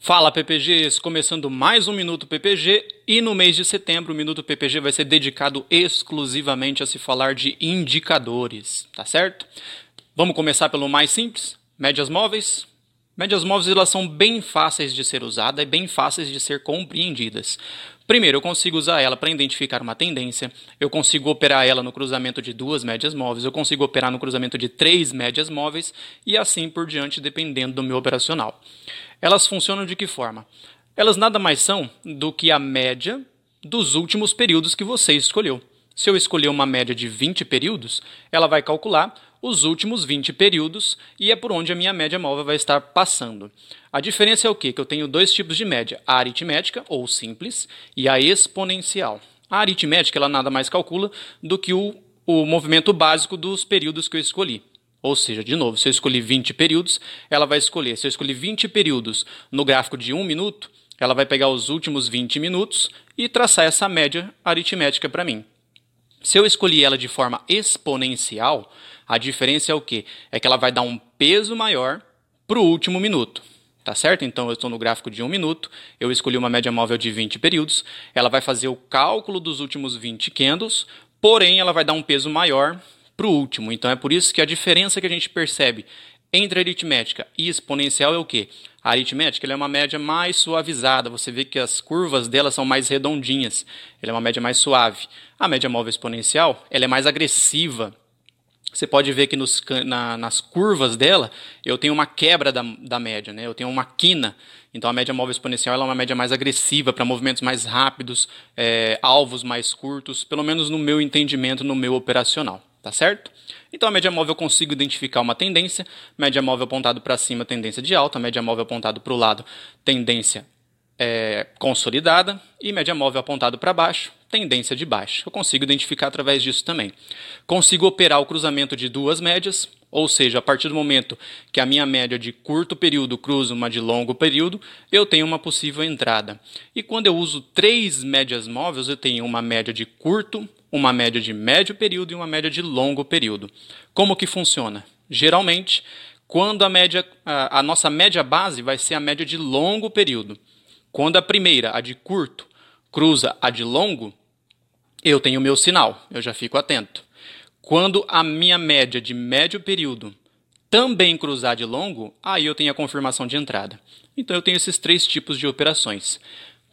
Fala PPGs, começando mais um Minuto PPG e no mês de setembro o Minuto PPG vai ser dedicado exclusivamente a se falar de indicadores, tá certo? Vamos começar pelo mais simples, médias móveis. Médias móveis elas são bem fáceis de ser usadas e bem fáceis de ser compreendidas. Primeiro, eu consigo usar ela para identificar uma tendência, eu consigo operar ela no cruzamento de duas médias móveis, eu consigo operar no cruzamento de três médias móveis e assim por diante, dependendo do meu operacional. Elas funcionam de que forma? Elas nada mais são do que a média dos últimos períodos que você escolheu. Se eu escolher uma média de 20 períodos, ela vai calcular os últimos 20 períodos e é por onde a minha média móvel vai estar passando. A diferença é o quê? Que eu tenho dois tipos de média, a aritmética, ou simples, e a exponencial. A aritmética ela nada mais calcula do que o, o movimento básico dos períodos que eu escolhi. Ou seja, de novo, se eu escolhi 20 períodos, ela vai escolher. Se eu escolhi 20 períodos no gráfico de 1 minuto, ela vai pegar os últimos 20 minutos e traçar essa média aritmética para mim. Se eu escolhi ela de forma exponencial, a diferença é o quê? É que ela vai dar um peso maior para o último minuto. Tá certo? Então eu estou no gráfico de 1 minuto, eu escolhi uma média móvel de 20 períodos, ela vai fazer o cálculo dos últimos 20 candles, porém ela vai dar um peso maior para o último. Então é por isso que a diferença que a gente percebe entre aritmética e exponencial é o quê? A aritmética é uma média mais suavizada, você vê que as curvas dela são mais redondinhas, ela é uma média mais suave. A média móvel exponencial ela é mais agressiva, você pode ver que nos, na, nas curvas dela eu tenho uma quebra da, da média, né? eu tenho uma quina. Então a média móvel exponencial é uma média mais agressiva para movimentos mais rápidos, é, alvos mais curtos, pelo menos no meu entendimento, no meu operacional tá certo? Então a média móvel eu consigo identificar uma tendência, média móvel apontado para cima, tendência de alta, média móvel apontado para o lado, tendência é, consolidada, e média móvel apontado para baixo, tendência de baixa. Eu consigo identificar através disso também. Consigo operar o cruzamento de duas médias, ou seja, a partir do momento que a minha média de curto período cruza uma de longo período, eu tenho uma possível entrada. E quando eu uso três médias móveis, eu tenho uma média de curto, uma média de médio período e uma média de longo período. Como que funciona? Geralmente, quando a média, a, a nossa média base vai ser a média de longo período. Quando a primeira, a de curto, cruza a de longo, eu tenho o meu sinal, eu já fico atento. Quando a minha média de médio período também cruzar de longo, aí eu tenho a confirmação de entrada. Então eu tenho esses três tipos de operações.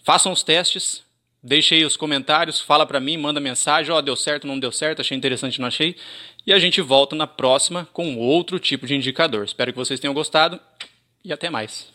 Façam os testes, Deixe aí os comentários, fala para mim, manda mensagem, ó, oh, deu certo, não deu certo, achei interessante, não achei. E a gente volta na próxima com outro tipo de indicador. Espero que vocês tenham gostado e até mais.